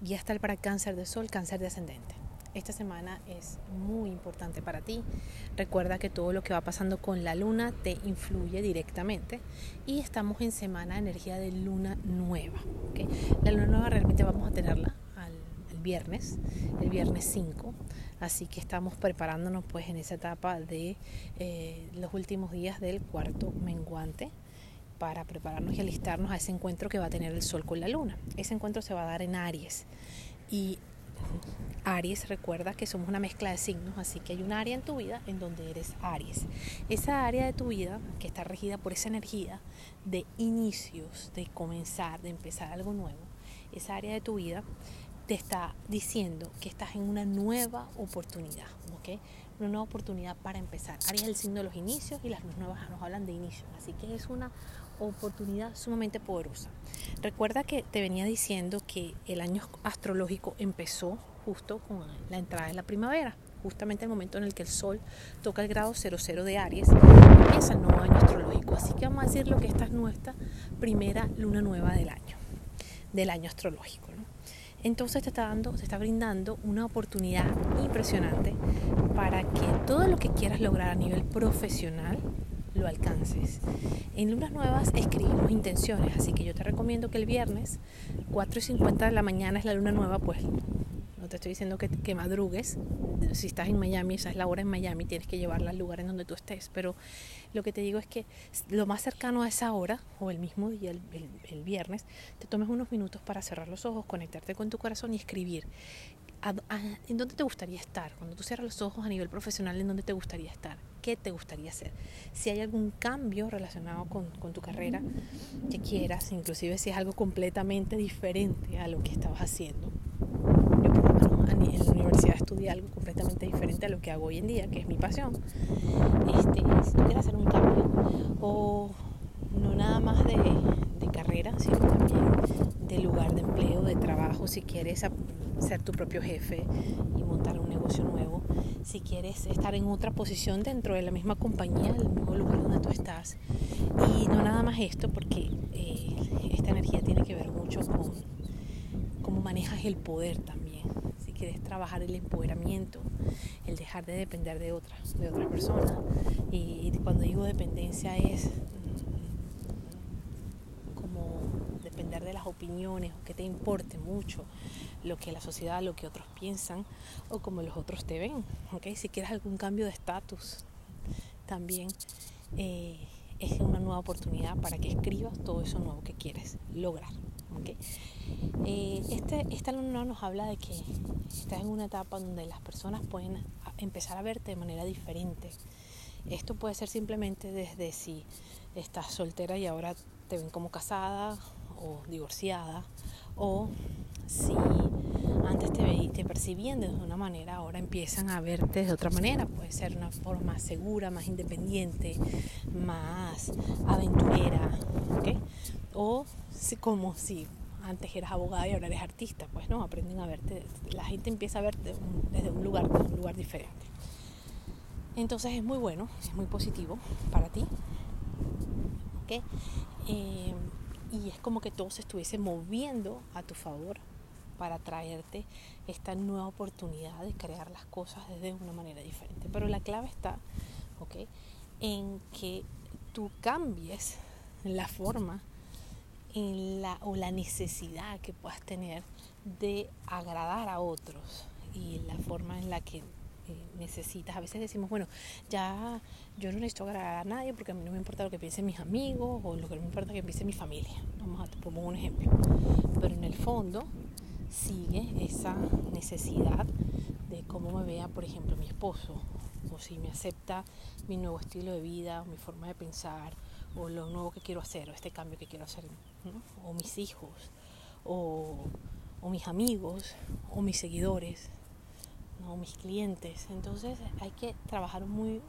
guía astral para cáncer de sol, cáncer de ascendente. Esta semana es muy importante para ti. Recuerda que todo lo que va pasando con la luna te influye directamente y estamos en semana de energía de luna nueva. La luna nueva realmente vamos a tenerla el viernes, el viernes 5. Así que estamos preparándonos pues en esa etapa de eh, los últimos días del cuarto menguante para prepararnos y alistarnos a ese encuentro que va a tener el Sol con la Luna. Ese encuentro se va a dar en Aries. Y Aries, recuerda que somos una mezcla de signos, así que hay un área en tu vida en donde eres Aries. Esa área de tu vida que está regida por esa energía de inicios, de comenzar, de empezar algo nuevo, esa área de tu vida te está diciendo que estás en una nueva oportunidad, ¿ok? Una nueva oportunidad para empezar. Aries es el signo de los inicios y las nuevas nos hablan de inicios, así que es una oportunidad sumamente poderosa. Recuerda que te venía diciendo que el año astrológico empezó justo con la entrada de la primavera, justamente el momento en el que el Sol toca el grado 00 de Aries, empieza el nuevo año astrológico. Así que vamos a decir lo que esta es nuestra primera luna nueva del año, del año astrológico. Entonces te está dando, te está brindando una oportunidad impresionante para que todo lo que quieras lograr a nivel profesional lo alcances. En lunas nuevas escribimos intenciones, así que yo te recomiendo que el viernes 4 y 50 de la mañana es la luna nueva, pues no te estoy diciendo que, madrugues. Si estás en Miami, esa es la hora en Miami, tienes que llevarla al lugar en donde tú estés. Pero lo que te digo es que lo más cercano a esa hora, o el mismo día, el viernes, te tomes unos minutos para cerrar los ojos, conectarte con tu corazón y escribir ¿En dónde te gustaría estar? Cuando tú cierras los ojos a nivel profesional, ¿en dónde te gustaría estar? ¿Qué te gustaría hacer? Si hay algún cambio relacionado con, con tu carrera que quieras, inclusive si es algo completamente diferente a lo que estabas haciendo. Yo por lo menos en la universidad estudié algo completamente diferente a lo que hago hoy en día, que es mi pasión. Este, si tú quieres hacer un cambio o no nada más de, de carrera, sino también de lugar de empleo, de trabajo, si quieres ser tu propio jefe y montar un negocio nuevo, si quieres estar en otra posición dentro de la misma compañía, el mismo lugar donde tú estás. Y no nada más esto, porque eh, esta energía tiene que ver mucho con cómo manejas el poder también. Si quieres trabajar el empoderamiento, el dejar de depender de otra, de otra persona. Y cuando digo dependencia es depender de opiniones o que te importe mucho lo que la sociedad, lo que otros piensan o como los otros te ven. ¿okay? Si quieres algún cambio de estatus, también eh, es una nueva oportunidad para que escribas todo eso nuevo que quieres lograr. ¿okay? Eh, este, esta luna nos habla de que estás en una etapa donde las personas pueden empezar a verte de manera diferente. Esto puede ser simplemente desde si estás soltera y ahora te ven como casada o divorciada o si antes te, te percibían de una manera, ahora empiezan a verte de otra manera. Puede ser una forma segura, más independiente, más aventurera. O si, como si antes eras abogada y ahora eres artista, pues no, aprenden a verte, la gente empieza a verte desde un lugar, desde un lugar diferente. Entonces es muy bueno, es muy positivo para ti. ¿okay? Eh, y es como que todo se estuviese moviendo a tu favor para traerte esta nueva oportunidad de crear las cosas desde una manera diferente. Pero la clave está ¿okay? en que tú cambies la forma en la, o la necesidad que puedas tener de agradar a otros y la forma en la que necesitas. A veces decimos, bueno, ya yo no necesito agradar a nadie porque a mí no me importa lo que piensen mis amigos o lo que me importa que piense mi familia. Vamos a poner un ejemplo. Pero en el fondo sigue esa necesidad de cómo me vea, por ejemplo, mi esposo, o si me acepta mi nuevo estilo de vida, o mi forma de pensar, o lo nuevo que quiero hacer, o este cambio que quiero hacer, o mis hijos, o mis amigos, o mis seguidores o mis clientes. Entonces hay que trabajar muy,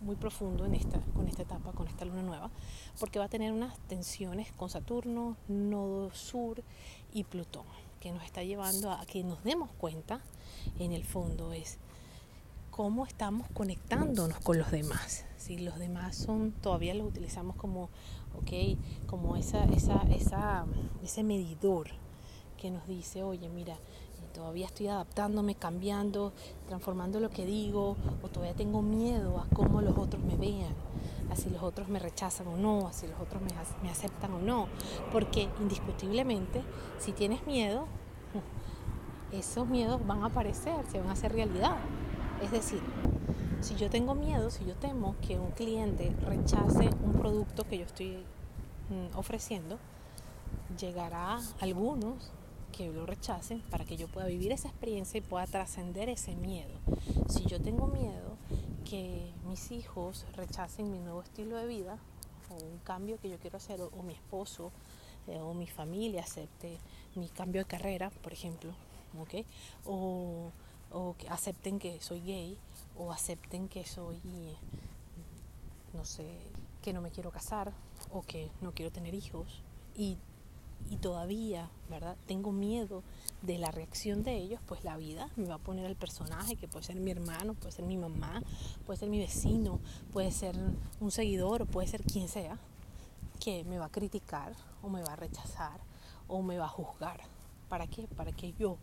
muy profundo en esta, con esta etapa, con esta luna nueva, porque va a tener unas tensiones con Saturno, Nodo Sur y Plutón, que nos está llevando a que nos demos cuenta, en el fondo, es cómo estamos conectándonos con los demás. Si los demás son, todavía los utilizamos como, ok, como esa, esa, esa, ese medidor que nos dice, oye, mira, todavía estoy adaptándome, cambiando, transformando lo que digo, o todavía tengo miedo a cómo los otros me vean, a si los otros me rechazan o no, a si los otros me, me aceptan o no. Porque indiscutiblemente, si tienes miedo, esos miedos van a aparecer, se van a hacer realidad. Es decir, si yo tengo miedo, si yo temo que un cliente rechace un producto que yo estoy mm, ofreciendo, llegará algunos que lo rechacen para que yo pueda vivir esa experiencia y pueda trascender ese miedo. Si yo tengo miedo que mis hijos rechacen mi nuevo estilo de vida o un cambio que yo quiero hacer o, mi esposo eh, o mi familia acepte mi cambio de carrera, por ejemplo, ¿okay? o, o que acepten que soy gay o acepten que soy, no sé, que no me quiero casar o que no quiero tener hijos y, y todavía, ¿verdad? Tengo miedo de la reacción de ellos, pues la vida me va a poner el personaje que puede ser mi hermano, puede ser mi mamá, puede ser mi vecino, puede ser un seguidor puede ser quien sea, que me va a criticar o me va a rechazar o me va a juzgar. ¿Para qué? Para que yo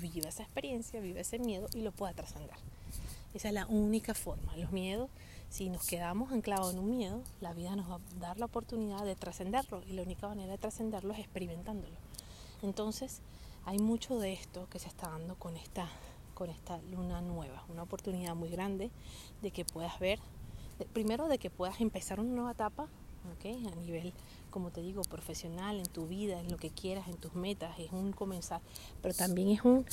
viva esa experiencia, viva ese miedo y lo pueda trascender. Esa es la única forma. Los miedos, si nos quedamos anclados en un miedo, la vida nos va a dar la oportunidad de trascenderlo y la única manera de trascenderlo es experimentándolo. Entonces, hay mucho de esto que se está dando con esta, con esta luna nueva, una oportunidad muy grande de que puedas ver, primero de que puedas empezar una nueva etapa, ¿okay? a nivel como te digo, profesional, en tu vida, en lo que quieras, en tus metas, es un comenzar, pero también es un,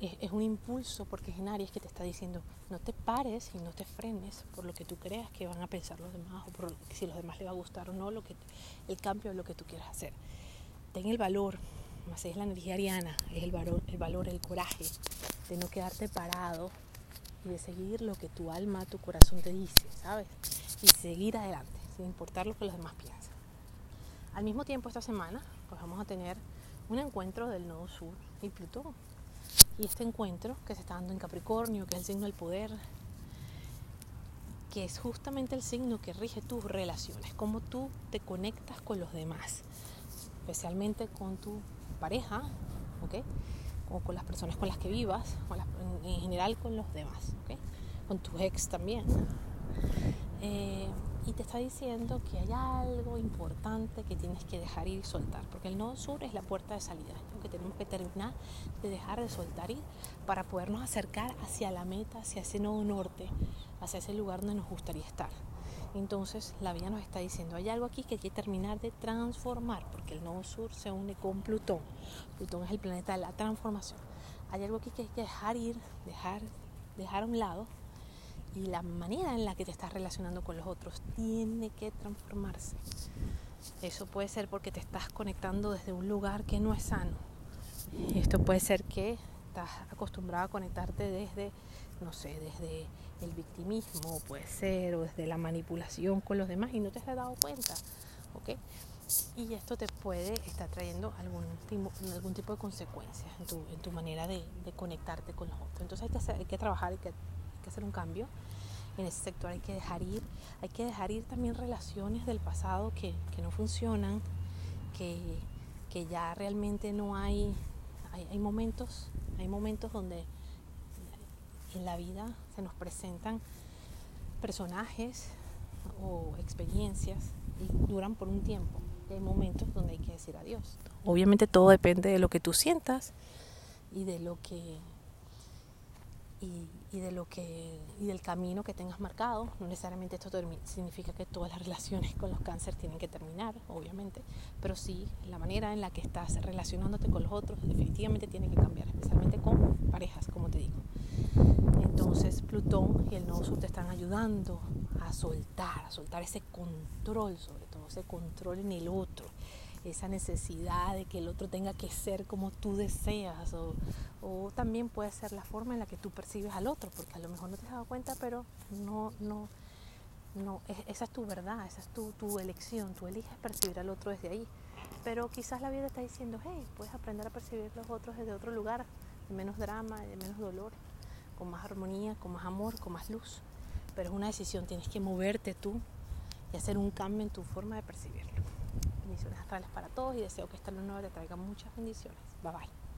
es, un impulso porque es en Aries que te está diciendo, no te pares y no te frenes por lo que tú creas que van a pensar los demás o por si los demás les va a gustar o no lo que, el cambio de lo que tú quieras hacer. Ten el valor, más es la energía ariana, es el valor, el valor, el coraje de no quedarte parado y de seguir lo que tu alma, tu corazón te dice, ¿sabes? Y seguir adelante, sin importar lo que los demás piensan. Al mismo tiempo esta semana pues vamos a tener un encuentro del Nodo Sur y Plutón. Y este encuentro que se está dando en Capricornio, que es el signo del poder, que es justamente el signo que rige tus relaciones, cómo tú te conectas con los demás, especialmente con tu pareja, ¿ok? O con las personas con las que vivas, en general con los demás, ¿ok? Con tu ex también. Eh, y te está diciendo que hay algo importante que tienes que dejar ir y soltar, porque el nodo sur es la puerta de salida, tenemos que terminar de dejar de soltar ir para podernos acercar hacia la meta, hacia ese nodo norte, hacia ese lugar donde nos gustaría estar. Entonces la vida nos está diciendo, hay algo aquí que hay que terminar de transformar, porque el nodo sur se une con Plutón. Plutón es el planeta de la transformación. Hay algo aquí que hay que dejar ir, dejar, dejar a un lado y la manera en la que te estás relacionando con los otros tiene que transformarse. Eso puede ser porque te estás conectando desde un lugar que no es sano. Esto puede ser que estás acostumbrado a conectarte desde, no sé, desde el victimismo, puede ser, o desde la manipulación con los demás y no te has dado cuenta. ¿ok? Y esto te puede estar trayendo algún tipo, algún tipo de consecuencias en tu, en tu manera de, de, conectarte con los otros. Entonces hay que, hacer, hay que trabajar, hay que hacer un cambio en ese sector, hay que dejar ir, hay que dejar ir también relaciones del pasado que, no funcionan, que, ya realmente no hay, hay, momentos, hay momentos donde en la vida se nos presentan personajes o experiencias y duran por un tiempo. Y hay momentos donde hay que decir adiós. Obviamente todo depende de lo que tú sientas y de lo que y, de lo que y del camino que tengas marcado. No necesariamente esto significa que todas las relaciones con los cánceres tienen que terminar obviamente pero sí la manera en la que estás relacionándote con los otros definitivamente tiene que cambiar especialmente con parejas como te digo. Entonces Plutón y el Nodo Sur te están ayudando a soltar a soltar ese control sobre todo ese control en el otro esa necesidad de que el otro tenga que ser como tú deseas o, o, también puede ser la forma en la que tú percibes al otro porque a lo mejor no te has dado cuenta pero no no no esa es tu verdad esa es tu, tu elección tú eliges percibir al otro desde ahí pero quizás la vida está diciendo hey puedes aprender a percibir los otros desde otro lugar de menos drama de menos dolor con más armonía con más amor con más luz pero es una decisión tienes que moverte tú y hacer un cambio en tu forma de percibirlo bendiciones astrales para todos y deseo que esta luna te traiga muchas bendiciones. Bye bye.